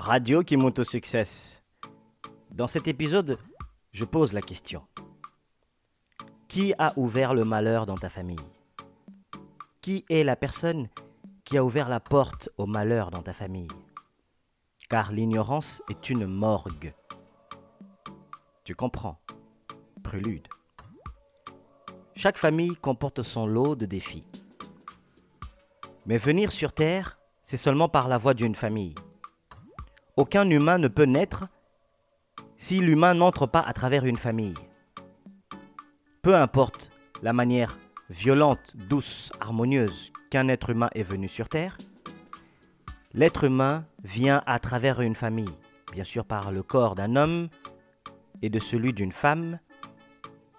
Radio qui monte au succès. Dans cet épisode, je pose la question. Qui a ouvert le malheur dans ta famille? Qui est la personne qui a ouvert la porte au malheur dans ta famille? Car l'ignorance est une morgue. Tu comprends? Prélude. Chaque famille comporte son lot de défis. Mais venir sur Terre, c'est seulement par la voie d'une famille. Aucun humain ne peut naître si l'humain n'entre pas à travers une famille. Peu importe la manière violente, douce, harmonieuse qu'un être humain est venu sur Terre, l'être humain vient à travers une famille, bien sûr par le corps d'un homme et de celui d'une femme,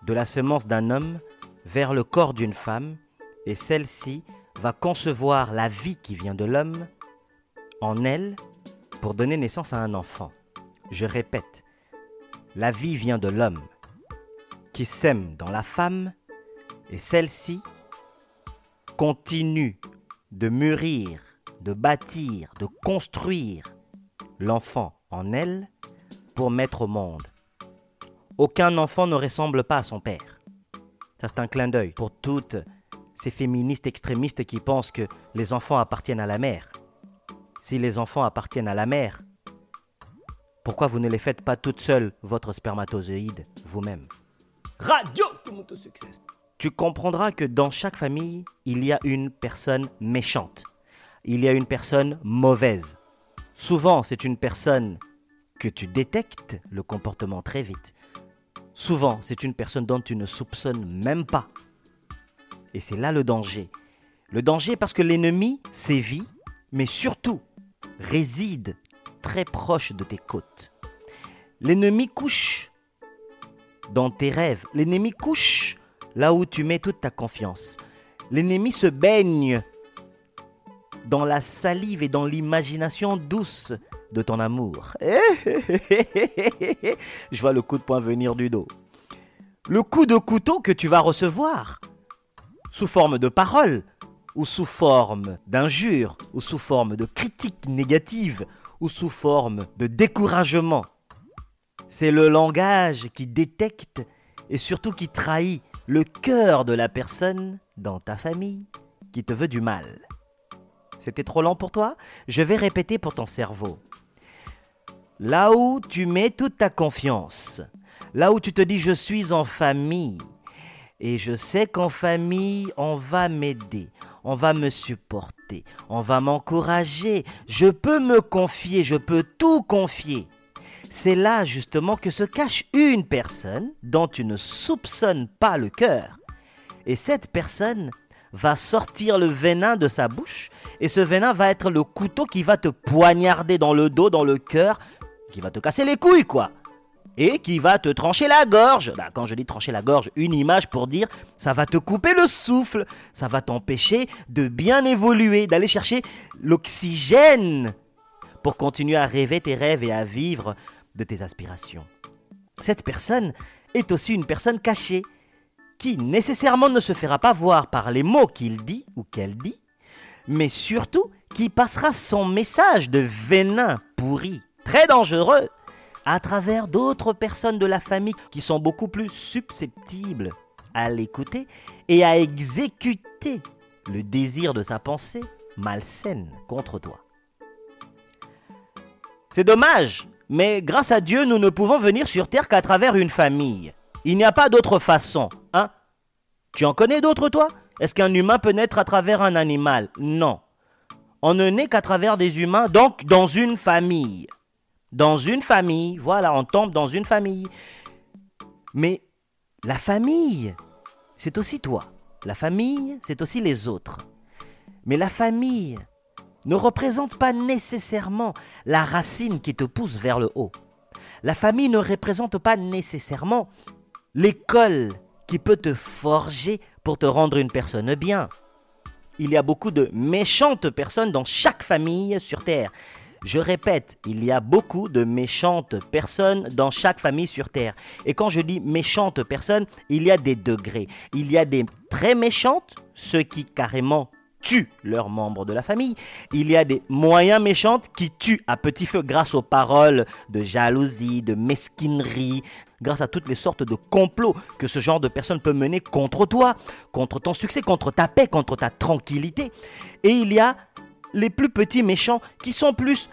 de la semence d'un homme vers le corps d'une femme, et celle-ci va concevoir la vie qui vient de l'homme en elle pour donner naissance à un enfant. Je répète, la vie vient de l'homme qui sème dans la femme et celle-ci continue de mûrir, de bâtir, de construire l'enfant en elle pour mettre au monde. Aucun enfant ne ressemble pas à son père. Ça c'est un clin d'œil pour toutes ces féministes extrémistes qui pensent que les enfants appartiennent à la mère. Si les enfants appartiennent à la mère, pourquoi vous ne les faites pas toutes seules, votre spermatozoïde, vous-même? Radio succès. Tu comprendras que dans chaque famille, il y a une personne méchante. Il y a une personne mauvaise. Souvent, c'est une personne que tu détectes le comportement très vite. Souvent, c'est une personne dont tu ne soupçonnes même pas. Et c'est là le danger. Le danger parce que l'ennemi sévit, mais surtout réside très proche de tes côtes. L'ennemi couche dans tes rêves. L'ennemi couche là où tu mets toute ta confiance. L'ennemi se baigne dans la salive et dans l'imagination douce de ton amour. Je vois le coup de poing venir du dos. Le coup de couteau que tu vas recevoir, sous forme de paroles, ou sous forme d'injures, ou sous forme de critiques négatives, ou sous forme de découragement. C'est le langage qui détecte et surtout qui trahit le cœur de la personne dans ta famille qui te veut du mal. C'était trop lent pour toi? Je vais répéter pour ton cerveau. Là où tu mets toute ta confiance, là où tu te dis je suis en famille, et je sais qu'en famille, on va m'aider, on va me supporter, on va m'encourager, je peux me confier, je peux tout confier. C'est là justement que se cache une personne dont tu ne soupçonnes pas le cœur. Et cette personne va sortir le venin de sa bouche, et ce venin va être le couteau qui va te poignarder dans le dos, dans le cœur, qui va te casser les couilles, quoi et qui va te trancher la gorge. Bah, quand je dis trancher la gorge, une image pour dire ça va te couper le souffle, ça va t'empêcher de bien évoluer, d'aller chercher l'oxygène pour continuer à rêver tes rêves et à vivre de tes aspirations. Cette personne est aussi une personne cachée qui nécessairement ne se fera pas voir par les mots qu'il dit ou qu'elle dit, mais surtout qui passera son message de venin pourri, très dangereux, à travers d'autres personnes de la famille qui sont beaucoup plus susceptibles à l'écouter et à exécuter le désir de sa pensée malsaine contre toi. C'est dommage, mais grâce à Dieu, nous ne pouvons venir sur Terre qu'à travers une famille. Il n'y a pas d'autre façon, hein Tu en connais d'autres, toi? Est-ce qu'un humain peut naître à travers un animal? Non. On ne naît qu'à travers des humains, donc dans une famille. Dans une famille, voilà, on tombe dans une famille. Mais la famille, c'est aussi toi. La famille, c'est aussi les autres. Mais la famille ne représente pas nécessairement la racine qui te pousse vers le haut. La famille ne représente pas nécessairement l'école qui peut te forger pour te rendre une personne bien. Il y a beaucoup de méchantes personnes dans chaque famille sur Terre. Je répète, il y a beaucoup de méchantes personnes dans chaque famille sur Terre. Et quand je dis méchantes personnes, il y a des degrés. Il y a des très méchantes, ceux qui carrément tuent leurs membres de la famille. Il y a des moyens méchants qui tuent à petit feu grâce aux paroles de jalousie, de mesquinerie, grâce à toutes les sortes de complots que ce genre de personne peut mener contre toi, contre ton succès, contre ta paix, contre ta tranquillité. Et il y a les plus petits méchants qui sont plus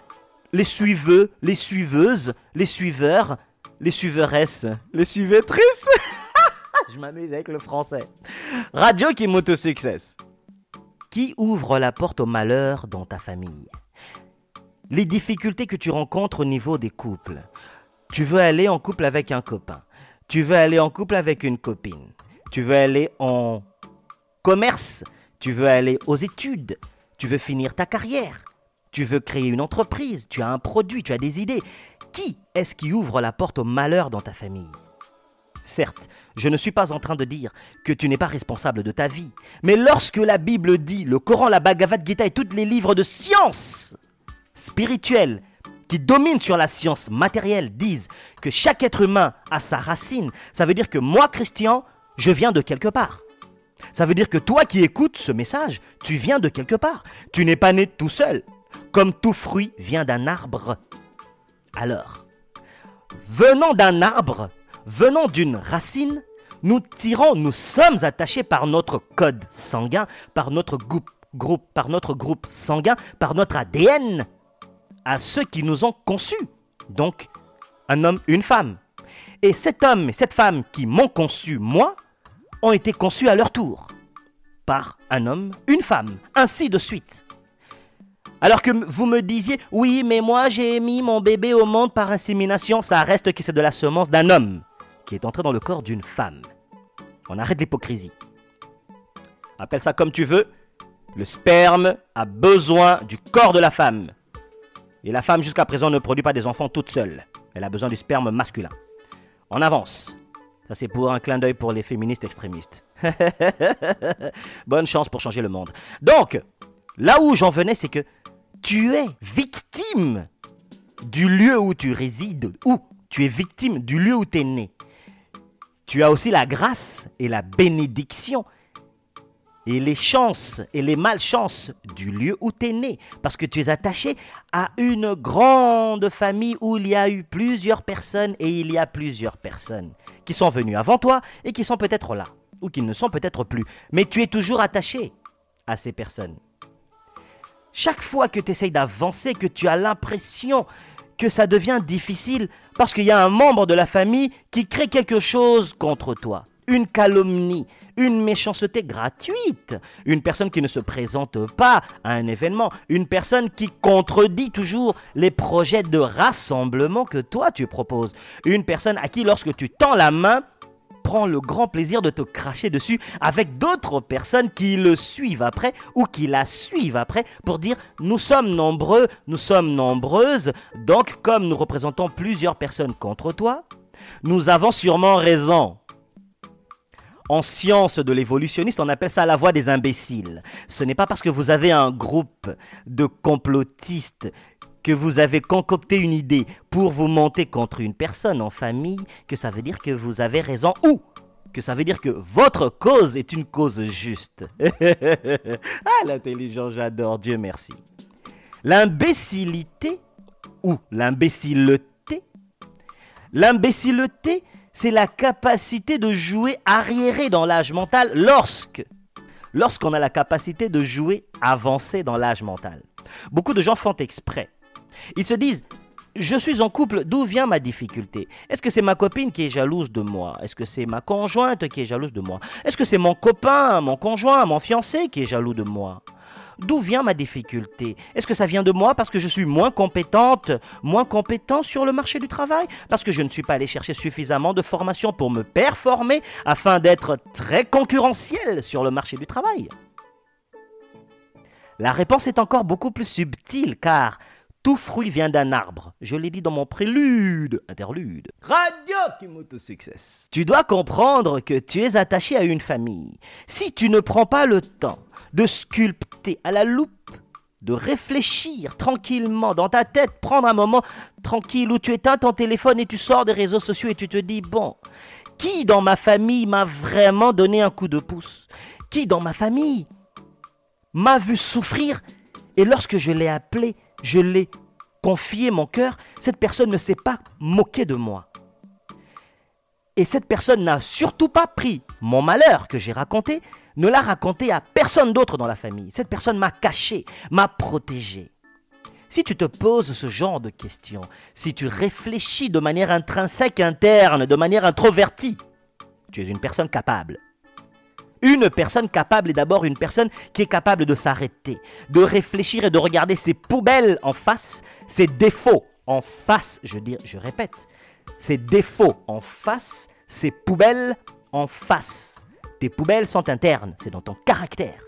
les suiveux, les suiveuses, les suiveurs, les suiveuresses, les suivatrices. Je m'amuse avec le français. Radio qui success. Qui ouvre la porte au malheur dans ta famille? Les difficultés que tu rencontres au niveau des couples. Tu veux aller en couple avec un copain. Tu veux aller en couple avec une copine. Tu veux aller en commerce. Tu veux aller aux études. Tu veux finir ta carrière. Tu veux créer une entreprise. Tu as un produit. Tu as des idées. Qui est-ce qui ouvre la porte au malheur dans ta famille? Certes, je ne suis pas en train de dire que tu n'es pas responsable de ta vie. Mais lorsque la Bible dit, le Coran, la Bhagavad Gita et tous les livres de science spirituelle qui dominent sur la science matérielle disent que chaque être humain a sa racine, ça veut dire que moi, Christian, je viens de quelque part. Ça veut dire que toi qui écoutes ce message, tu viens de quelque part. Tu n'es pas né tout seul. Comme tout fruit vient d'un arbre. Alors, venant d'un arbre, venant d'une racine, nous tirons, nous sommes attachés par notre code sanguin, par notre groupe, par notre groupe sanguin, par notre ADN, à ceux qui nous ont conçus. Donc, un homme, une femme. Et cet homme et cette femme qui m'ont conçu, moi, ont été conçus à leur tour. Par un homme, une femme, ainsi de suite. Alors que vous me disiez, oui, mais moi j'ai mis mon bébé au monde par insémination, ça reste que c'est de la semence d'un homme qui est entré dans le corps d'une femme. On arrête l'hypocrisie. Appelle ça comme tu veux. Le sperme a besoin du corps de la femme. Et la femme jusqu'à présent ne produit pas des enfants toute seule. Elle a besoin du sperme masculin. On avance. Ça c'est pour un clin d'œil pour les féministes extrémistes. Bonne chance pour changer le monde. Donc, là où j'en venais, c'est que tu es victime du lieu où tu résides, ou tu es victime du lieu où tu es né tu as aussi la grâce et la bénédiction et les chances et les malchances du lieu où tu es né. Parce que tu es attaché à une grande famille où il y a eu plusieurs personnes et il y a plusieurs personnes qui sont venues avant toi et qui sont peut-être là ou qui ne sont peut-être plus. Mais tu es toujours attaché à ces personnes. Chaque fois que tu essayes d'avancer, que tu as l'impression que ça devient difficile parce qu'il y a un membre de la famille qui crée quelque chose contre toi. Une calomnie, une méchanceté gratuite, une personne qui ne se présente pas à un événement, une personne qui contredit toujours les projets de rassemblement que toi tu proposes, une personne à qui lorsque tu tends la main, prend le grand plaisir de te cracher dessus avec d'autres personnes qui le suivent après ou qui la suivent après pour dire nous sommes nombreux, nous sommes nombreuses, donc comme nous représentons plusieurs personnes contre toi, nous avons sûrement raison. En science de l'évolutionniste, on appelle ça la voix des imbéciles. Ce n'est pas parce que vous avez un groupe de complotistes que vous avez concocté une idée pour vous monter contre une personne en famille, que ça veut dire que vous avez raison ou que ça veut dire que votre cause est une cause juste. ah, l'intelligence, j'adore, Dieu merci. L'imbécilité ou l'imbécileté, l'imbécileté, c'est la capacité de jouer arriéré dans l'âge mental lorsque, lorsqu'on a la capacité de jouer avancé dans l'âge mental. Beaucoup de gens font exprès. Ils se disent, je suis en couple, d'où vient ma difficulté? Est-ce que c'est ma copine qui est jalouse de moi? Est-ce que c'est ma conjointe qui est jalouse de moi? Est-ce que c'est mon copain, mon conjoint, mon fiancé qui est jaloux de moi? D'où vient ma difficulté? Est-ce que ça vient de moi parce que je suis moins compétente, moins compétent sur le marché du travail? Parce que je ne suis pas allé chercher suffisamment de formation pour me performer afin d'être très concurrentiel sur le marché du travail? La réponse est encore beaucoup plus subtile car tout fruit vient d'un arbre. Je l'ai dit dans mon prélude, interlude. Radio Kimoto Success. Tu dois comprendre que tu es attaché à une famille. Si tu ne prends pas le temps de sculpter à la loupe, de réfléchir tranquillement dans ta tête, prendre un moment tranquille où tu éteins ton téléphone et tu sors des réseaux sociaux et tu te dis, bon, qui dans ma famille m'a vraiment donné un coup de pouce? Qui dans ma famille m'a vu souffrir? Et lorsque je l'ai appelé, je l'ai confié mon cœur, cette personne ne s'est pas moquée de moi. Et cette personne n'a surtout pas pris mon malheur que j'ai raconté, ne l'a raconté à personne d'autre dans la famille. Cette personne m'a caché, m'a protégé. Si tu te poses ce genre de questions, si tu réfléchis de manière intrinsèque, interne, de manière introvertie, tu es une personne capable. Une personne capable est d'abord une personne qui est capable de s'arrêter, de réfléchir et de regarder ses poubelles en face, ses défauts en face, je, dis, je répète, ses défauts en face, ses poubelles en face. Tes poubelles sont internes, c'est dans ton caractère.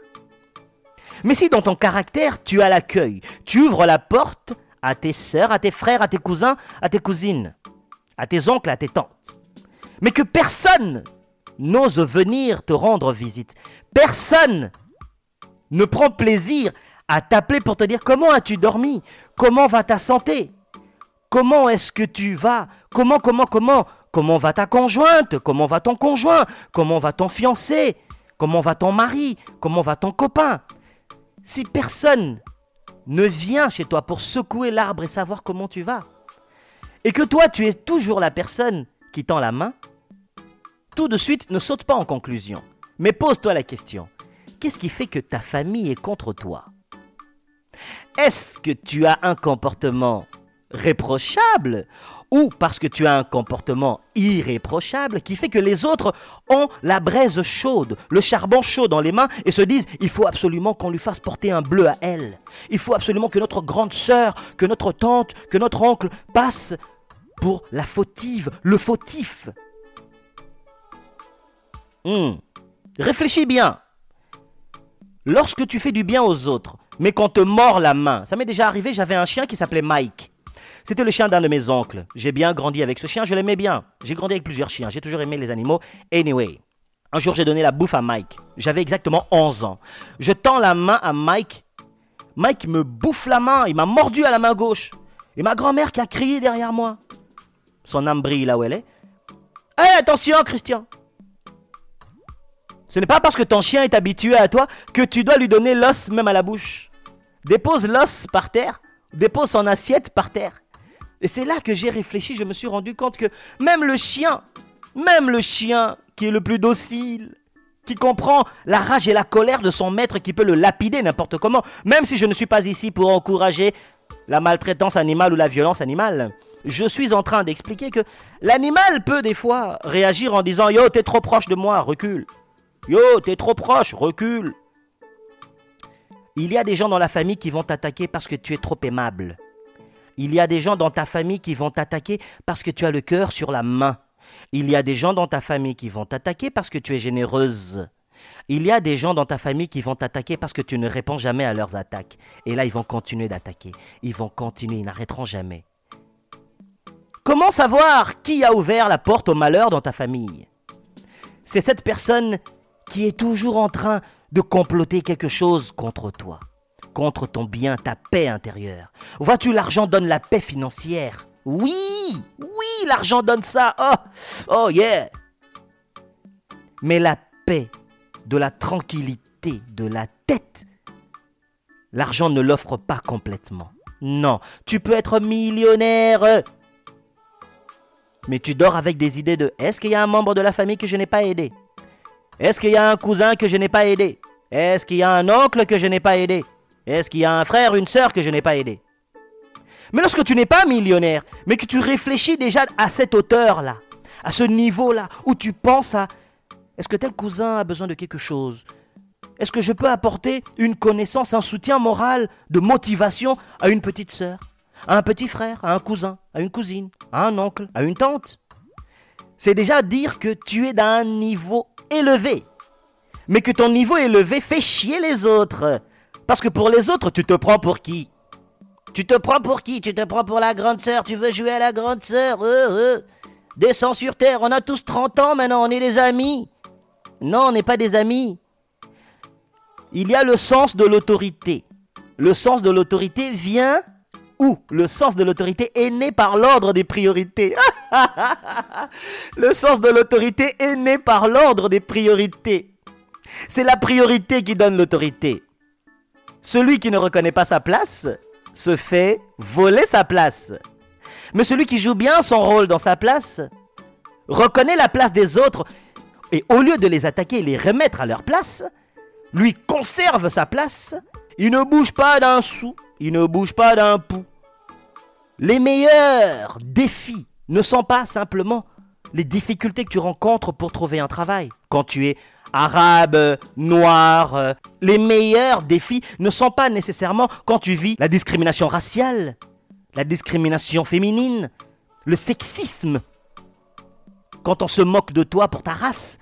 Mais si dans ton caractère, tu as l'accueil, tu ouvres la porte à tes sœurs, à tes frères, à tes cousins, à tes cousines, à tes oncles, à tes tantes, mais que personne n'ose venir te rendre visite, personne ne prend plaisir à t'appeler pour te dire comment as-tu dormi, comment va ta santé, comment est-ce que tu vas, comment, comment, comment, comment va ta conjointe, comment va ton conjoint, comment va ton fiancé, comment va ton mari, comment va ton copain? Si personne ne vient chez toi pour secouer l'arbre et savoir comment tu vas, et que toi tu es toujours la personne qui tend la main, tout de suite ne saute pas en conclusion, mais pose-toi la question, qu'est-ce qui fait que ta famille est contre toi? Est-ce que tu as un comportement réprochable ou parce que tu as un comportement irréprochable qui fait que les autres ont la braise chaude, le charbon chaud dans les mains et se disent il faut absolument qu'on lui fasse porter un bleu à elle. Il faut absolument que notre grande sœur, que notre tante, que notre oncle passe pour la fautive, le fautif. Hmm. Réfléchis bien. Lorsque tu fais du bien aux autres, mais qu'on te mord la main, ça m'est déjà arrivé, j'avais un chien qui s'appelait Mike. C'était le chien d'un de mes oncles. J'ai bien grandi avec ce chien, je l'aimais bien. J'ai grandi avec plusieurs chiens, j'ai toujours aimé les animaux. Anyway, un jour j'ai donné la bouffe à Mike. J'avais exactement 11 ans. Je tends la main à Mike. Mike me bouffe la main, il m'a mordu à la main gauche. Et ma grand-mère qui a crié derrière moi. Son âme brille là où elle est. Hé, attention, Christian Ce n'est pas parce que ton chien est habitué à toi que tu dois lui donner l'os même à la bouche. Dépose l'os par terre, dépose son assiette par terre. Et c'est là que j'ai réfléchi, je me suis rendu compte que même le chien, même le chien qui est le plus docile, qui comprend la rage et la colère de son maître qui peut le lapider n'importe comment, même si je ne suis pas ici pour encourager la maltraitance animale ou la violence animale, je suis en train d'expliquer que l'animal peut des fois réagir en disant Yo, t'es trop proche de moi, recule. Yo, t'es trop proche, recule. Il y a des gens dans la famille qui vont t'attaquer parce que tu es trop aimable. Il y a des gens dans ta famille qui vont t'attaquer parce que tu as le cœur sur la main. Il y a des gens dans ta famille qui vont t'attaquer parce que tu es généreuse. Il y a des gens dans ta famille qui vont t'attaquer parce que tu ne réponds jamais à leurs attaques. Et là, ils vont continuer d'attaquer. Ils vont continuer, ils n'arrêteront jamais. Comment savoir qui a ouvert la porte au malheur dans ta famille? C'est cette personne qui est toujours en train de comploter quelque chose contre toi contre ton bien, ta paix intérieure. Vois-tu, l'argent donne la paix financière. Oui, oui, l'argent donne ça. Oh, oh yeah. Mais la paix, de la tranquillité, de la tête, l'argent ne l'offre pas complètement. Non, tu peux être millionnaire. Mais tu dors avec des idées de est-ce qu'il y a un membre de la famille que je n'ai pas aidé? Est-ce qu'il y a un cousin que je n'ai pas aidé? Est-ce qu'il y a un oncle que je n'ai pas aidé? Est-ce qu'il y a un frère, une sœur que je n'ai pas aidé? Mais lorsque tu n'es pas millionnaire, mais que tu réfléchis déjà à cette hauteur-là, à ce niveau-là, où tu penses à est-ce que tel cousin a besoin de quelque chose? Est-ce que je peux apporter une connaissance, un soutien moral, de motivation à une petite sœur, à un petit frère, à un cousin, à une cousine, à un oncle, à une tante? C'est déjà dire que tu es d'un niveau élevé, mais que ton niveau élevé fait chier les autres. Parce que pour les autres, tu te prends pour qui? Tu te prends pour qui? Tu te prends pour la grande sœur? Tu veux jouer à la grande sœur? Euh, euh. Descends sur terre, on a tous 30 ans maintenant, on est des amis. Non, on n'est pas des amis. Il y a le sens de l'autorité. Le sens de l'autorité vient où? Le sens de l'autorité est né par l'ordre des priorités. le sens de l'autorité est né par l'ordre des priorités. C'est la priorité qui donne l'autorité. Celui qui ne reconnaît pas sa place se fait voler sa place. Mais celui qui joue bien son rôle dans sa place reconnaît la place des autres et au lieu de les attaquer et les remettre à leur place, lui conserve sa place, il ne bouge pas d'un sou, il ne bouge pas d'un pouls. Les meilleurs défis ne sont pas simplement les difficultés que tu rencontres pour trouver un travail. Quand tu es arabe, noir, euh, les meilleurs défis ne sont pas nécessairement quand tu vis la discrimination raciale, la discrimination féminine, le sexisme. Quand on se moque de toi pour ta race,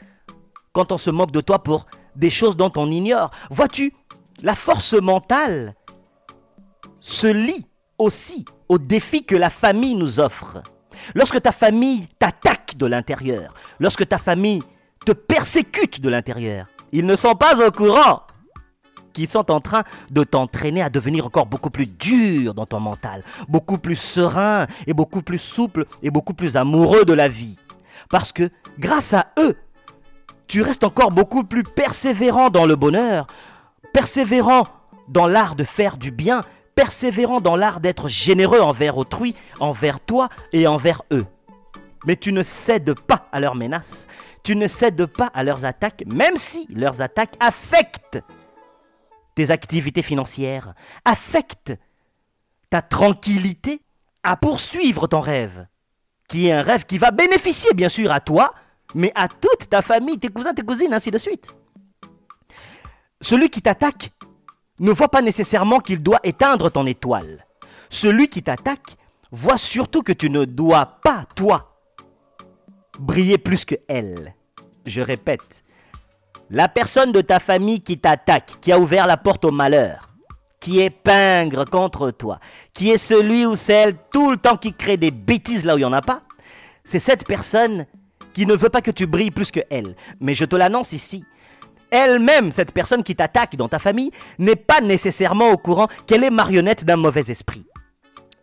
quand on se moque de toi pour des choses dont on ignore. Vois-tu, la force mentale se lie aussi aux défis que la famille nous offre. Lorsque ta famille t'attaque de l'intérieur, lorsque ta famille te persécute de l'intérieur, ils ne sont pas au courant qu'ils sont en train de t'entraîner à devenir encore beaucoup plus dur dans ton mental, beaucoup plus serein et beaucoup plus souple et beaucoup plus amoureux de la vie. Parce que grâce à eux, tu restes encore beaucoup plus persévérant dans le bonheur, persévérant dans l'art de faire du bien, persévérant dans l'art d'être généreux envers autrui, envers toi et envers eux. Mais tu ne cèdes pas à leurs menaces, tu ne cèdes pas à leurs attaques, même si leurs attaques affectent tes activités financières, affectent ta tranquillité à poursuivre ton rêve, qui est un rêve qui va bénéficier bien sûr à toi, mais à toute ta famille, tes cousins, tes cousines, ainsi de suite. Celui qui t'attaque ne voit pas nécessairement qu'il doit éteindre ton étoile. Celui qui t'attaque voit surtout que tu ne dois pas, toi, briller plus que elle. Je répète, la personne de ta famille qui t'attaque, qui a ouvert la porte au malheur, qui est pingre contre toi, qui est celui ou celle tout le temps qui crée des bêtises là où il n'y en a pas, c'est cette personne qui ne veut pas que tu brilles plus que elle. Mais je te l'annonce ici, elle-même, cette personne qui t'attaque dans ta famille, n'est pas nécessairement au courant qu'elle est marionnette d'un mauvais esprit.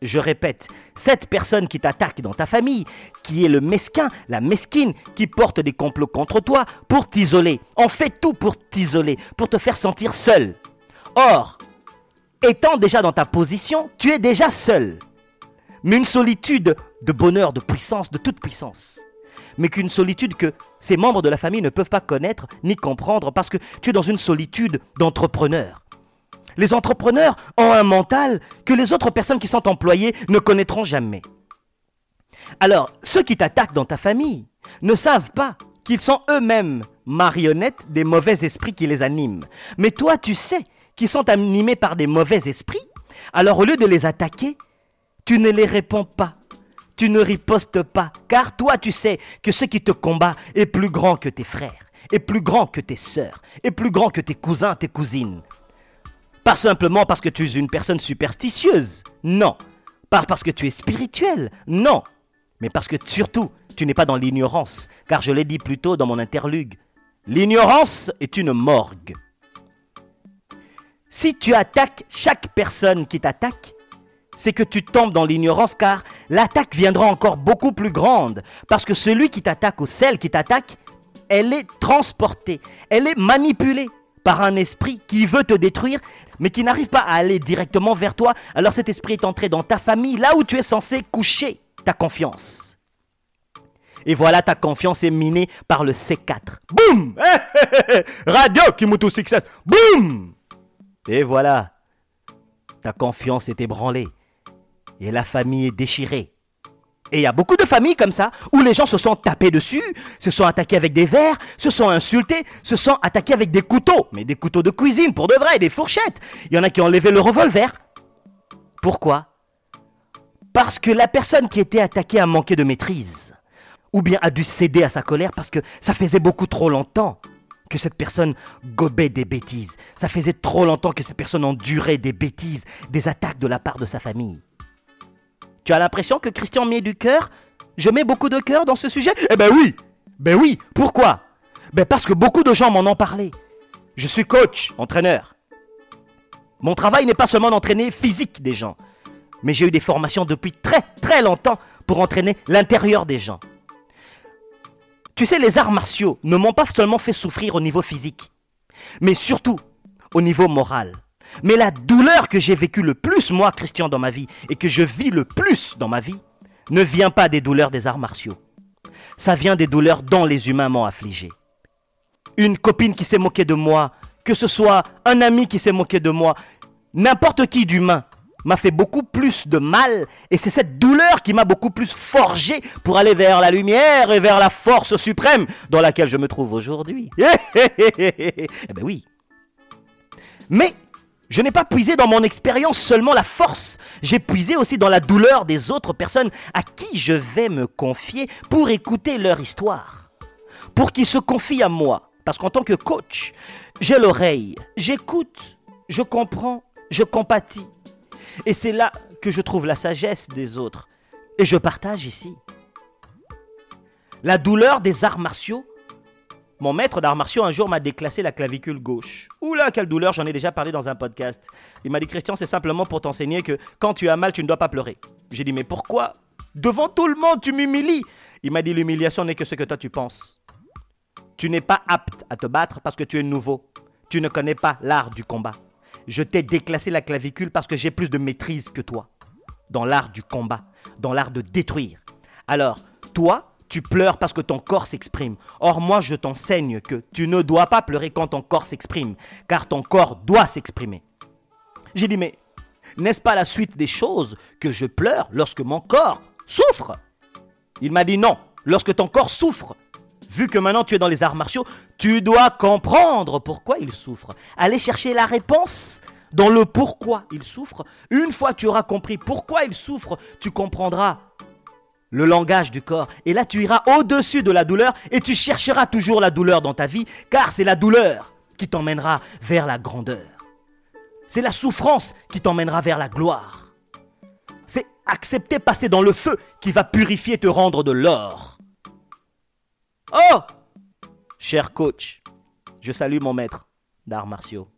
Je répète, cette personne qui t'attaque dans ta famille, qui est le mesquin, la mesquine, qui porte des complots contre toi pour t'isoler, en fait tout pour t'isoler, pour te faire sentir seul. Or, étant déjà dans ta position, tu es déjà seul. Mais une solitude de bonheur, de puissance, de toute puissance mais qu'une solitude que ces membres de la famille ne peuvent pas connaître ni comprendre parce que tu es dans une solitude d'entrepreneur. Les entrepreneurs ont un mental que les autres personnes qui sont employées ne connaîtront jamais. Alors, ceux qui t'attaquent dans ta famille ne savent pas qu'ils sont eux-mêmes marionnettes des mauvais esprits qui les animent. Mais toi, tu sais qu'ils sont animés par des mauvais esprits. Alors, au lieu de les attaquer, tu ne les réponds pas tu ne ripostes pas, car toi tu sais que ce qui te combat est plus grand que tes frères, est plus grand que tes sœurs, est plus grand que tes cousins, tes cousines. Pas simplement parce que tu es une personne superstitieuse, non. Pas parce que tu es spirituel, non. Mais parce que surtout, tu n'es pas dans l'ignorance, car je l'ai dit plus tôt dans mon interlude. L'ignorance est une morgue. Si tu attaques chaque personne qui t'attaque, c'est que tu tombes dans l'ignorance car l'attaque viendra encore beaucoup plus grande. Parce que celui qui t'attaque ou celle qui t'attaque, elle est transportée, elle est manipulée par un esprit qui veut te détruire, mais qui n'arrive pas à aller directement vers toi. Alors cet esprit est entré dans ta famille, là où tu es censé coucher ta confiance. Et voilà, ta confiance est minée par le C4. Boum Radio Kimutu Success. Boum Et voilà, ta confiance est ébranlée et la famille est déchirée. Et il y a beaucoup de familles comme ça, où les gens se sont tapés dessus, se sont attaqués avec des verres, se sont insultés, se sont attaqués avec des couteaux, mais des couteaux de cuisine pour de vrai, des fourchettes. Il y en a qui ont levé le revolver. Pourquoi? Parce que la personne qui était attaquée a manqué de maîtrise, ou bien a dû céder à sa colère parce que ça faisait beaucoup trop longtemps que cette personne gobait des bêtises. Ça faisait trop longtemps que cette personne endurait des bêtises, des attaques de la part de sa famille. Tu as l'impression que Christian met du cœur Je mets beaucoup de cœur dans ce sujet? Eh ben oui Ben oui Pourquoi? Ben parce que beaucoup de gens m'en ont parlé. Je suis coach, entraîneur. Mon travail n'est pas seulement d'entraîner physique des gens, mais j'ai eu des formations depuis très très longtemps pour entraîner l'intérieur des gens. Tu sais, les arts martiaux ne m'ont pas seulement fait souffrir au niveau physique, mais surtout au niveau moral. Mais la douleur que j'ai vécue le plus, moi, Christian, dans ma vie, et que je vis le plus dans ma vie, ne vient pas des douleurs des arts martiaux. Ça vient des douleurs dont les humains m'ont affligé. Une copine qui s'est moquée de moi, que ce soit un ami qui s'est moqué de moi, n'importe qui d'humain m'a fait beaucoup plus de mal et c'est cette douleur qui m'a beaucoup plus forgé pour aller vers la lumière et vers la force suprême dans laquelle je me trouve aujourd'hui. eh ben oui. Mais je n'ai pas puisé dans mon expérience seulement la force, j'ai puisé aussi dans la douleur des autres personnes à qui je vais me confier pour écouter leur histoire, pour qu'ils se confient à moi. Parce qu'en tant que coach, j'ai l'oreille, j'écoute, je comprends, je compatis. Et c'est là que je trouve la sagesse des autres. Et je partage ici. La douleur des arts martiaux. Mon maître d'arts martiaux un jour m'a déclassé la clavicule gauche. Oula, quelle douleur, j'en ai déjà parlé dans un podcast. Il m'a dit Christian, c'est simplement pour t'enseigner que quand tu as mal, tu ne dois pas pleurer. J'ai dit mais pourquoi? Devant tout le monde, tu m'humilies. Il m'a dit l'humiliation n'est que ce que toi tu penses. Tu n'es pas apte à te battre parce que tu es nouveau. Tu ne connais pas l'art du combat. Je t'ai déclassé la clavicule parce que j'ai plus de maîtrise que toi dans l'art du combat, dans l'art de détruire. Alors, toi, tu pleures parce que ton corps s'exprime. Or, moi, je t'enseigne que tu ne dois pas pleurer quand ton corps s'exprime, car ton corps doit s'exprimer. J'ai dit, mais n'est-ce pas la suite des choses que je pleure lorsque mon corps souffre? Il m'a dit non, lorsque ton corps souffre, Vu que maintenant tu es dans les arts martiaux, tu dois comprendre pourquoi il souffre. Aller chercher la réponse dans le pourquoi il souffre. Une fois que tu auras compris pourquoi il souffre, tu comprendras le langage du corps. Et là, tu iras au-dessus de la douleur et tu chercheras toujours la douleur dans ta vie, car c'est la douleur qui t'emmènera vers la grandeur. C'est la souffrance qui t'emmènera vers la gloire. C'est accepter passer dans le feu qui va purifier et te rendre de l'or. Oh Cher coach, je salue mon maître d'arts martiaux.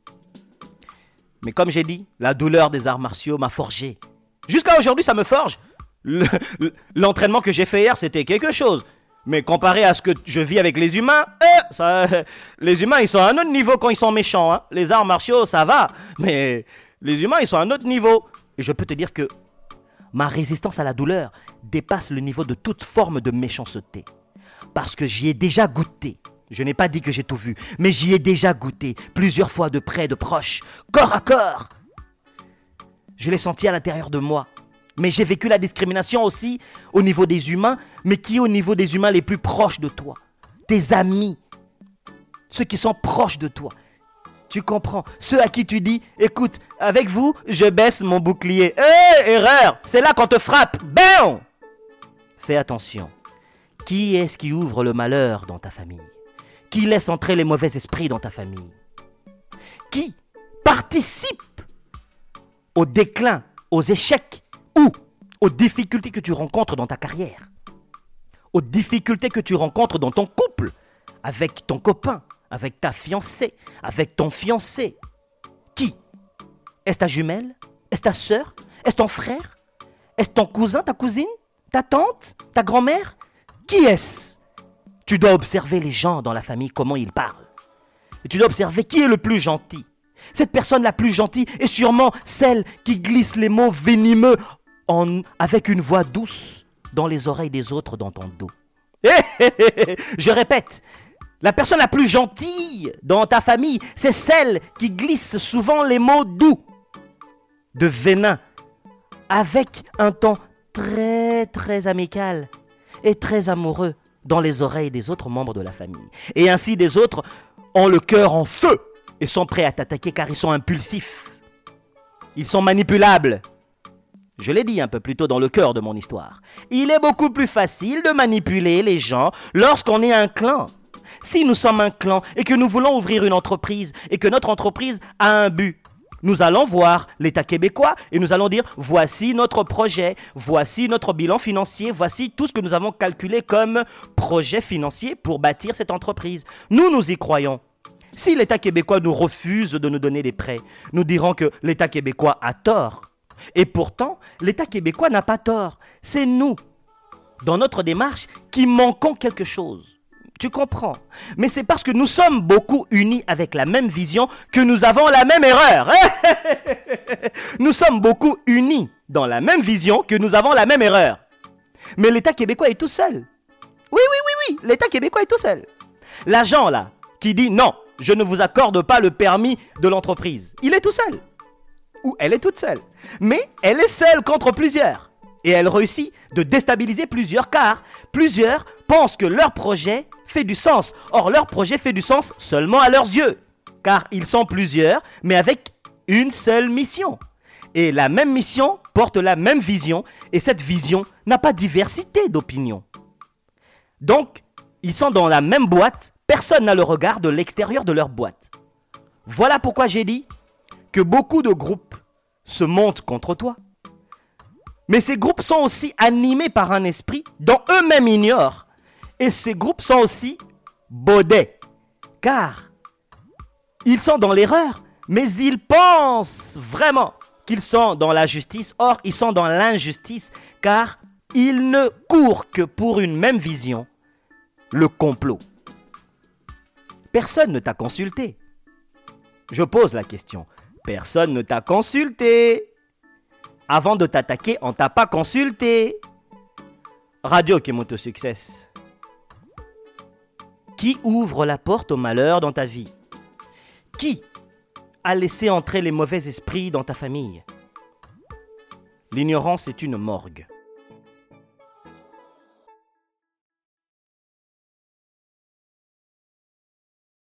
Mais comme j'ai dit, la douleur des arts martiaux m'a forgé. Jusqu'à aujourd'hui, ça me forge. L'entraînement que j'ai fait hier, c'était quelque chose. Mais comparé à ce que je vis avec les humains, eh, ça, les humains, ils sont à un autre niveau quand ils sont méchants. Hein. Les arts martiaux, ça va. Mais les humains, ils sont à un autre niveau. Et je peux te dire que ma résistance à la douleur dépasse le niveau de toute forme de méchanceté parce que j'y ai déjà goûté. Je n'ai pas dit que j'ai tout vu, mais j'y ai déjà goûté, plusieurs fois de près, de proche, corps à corps. Je l'ai senti à l'intérieur de moi. Mais j'ai vécu la discrimination aussi au niveau des humains, mais qui au niveau des humains les plus proches de toi? Tes amis, ceux qui sont proches de toi. Tu comprends? Ceux à qui tu dis, écoute, avec vous, je baisse mon bouclier. Hé, erreur C'est là qu'on te frappe. Bam Fais attention. Qui est-ce qui ouvre le malheur dans ta famille? Qui laisse entrer les mauvais esprits dans ta famille? Qui participe au déclin, aux échecs ou aux difficultés que tu rencontres dans ta carrière Aux difficultés que tu rencontres dans ton couple, avec ton copain, avec ta fiancée, avec ton fiancé. Qui? Est-ce ta jumelle? Est-ce ta soeur Est-ce ton frère? Est-ce ton cousin, ta cousine Ta tante Ta grand-mère? Qui est-ce? Tu dois observer les gens dans la famille, comment ils parlent. Tu dois observer qui est le plus gentil. Cette personne la plus gentille est sûrement celle qui glisse les mots venimeux en, avec une voix douce dans les oreilles des autres dans ton dos. Je répète, la personne la plus gentille dans ta famille, c'est celle qui glisse souvent les mots doux, de venin, avec un ton très très amical est très amoureux dans les oreilles des autres membres de la famille. Et ainsi des autres ont le cœur en feu et sont prêts à t'attaquer car ils sont impulsifs. Ils sont manipulables. Je l'ai dit un peu plus tôt dans le cœur de mon histoire. Il est beaucoup plus facile de manipuler les gens lorsqu'on est un clan. Si nous sommes un clan et que nous voulons ouvrir une entreprise et que notre entreprise a un but, nous allons voir l'État québécois et nous allons dire voici notre projet, voici notre bilan financier, voici tout ce que nous avons calculé comme projet financier pour bâtir cette entreprise. Nous, nous y croyons. Si l'État québécois nous refuse de nous donner des prêts, nous dirons que l'État québécois a tort. Et pourtant, l'État québécois n'a pas tort. C'est nous, dans notre démarche, qui manquons quelque chose. Tu comprends Mais c'est parce que nous sommes beaucoup unis avec la même vision que nous avons la même erreur. nous sommes beaucoup unis dans la même vision que nous avons la même erreur. Mais l'État québécois est tout seul. Oui, oui, oui, oui, l'État québécois est tout seul. L'agent là, qui dit non, je ne vous accorde pas le permis de l'entreprise, il est tout seul. Ou elle est toute seule. Mais elle est seule contre plusieurs. Et elle réussit de déstabiliser plusieurs car plusieurs pensent que leur projet fait du sens. Or, leur projet fait du sens seulement à leurs yeux. Car ils sont plusieurs, mais avec une seule mission. Et la même mission porte la même vision, et cette vision n'a pas diversité d'opinions. Donc, ils sont dans la même boîte, personne n'a le regard de l'extérieur de leur boîte. Voilà pourquoi j'ai dit que beaucoup de groupes se montent contre toi. Mais ces groupes sont aussi animés par un esprit dont eux-mêmes ignorent. Et ces groupes sont aussi baudets. Car ils sont dans l'erreur, mais ils pensent vraiment qu'ils sont dans la justice. Or, ils sont dans l'injustice, car ils ne courent que pour une même vision, le complot. Personne ne t'a consulté. Je pose la question. Personne ne t'a consulté. Avant de t'attaquer, on t'a pas consulté. Radio Kemoto Success. Qui ouvre la porte au malheur dans ta vie? Qui a laissé entrer les mauvais esprits dans ta famille? L'ignorance est une morgue.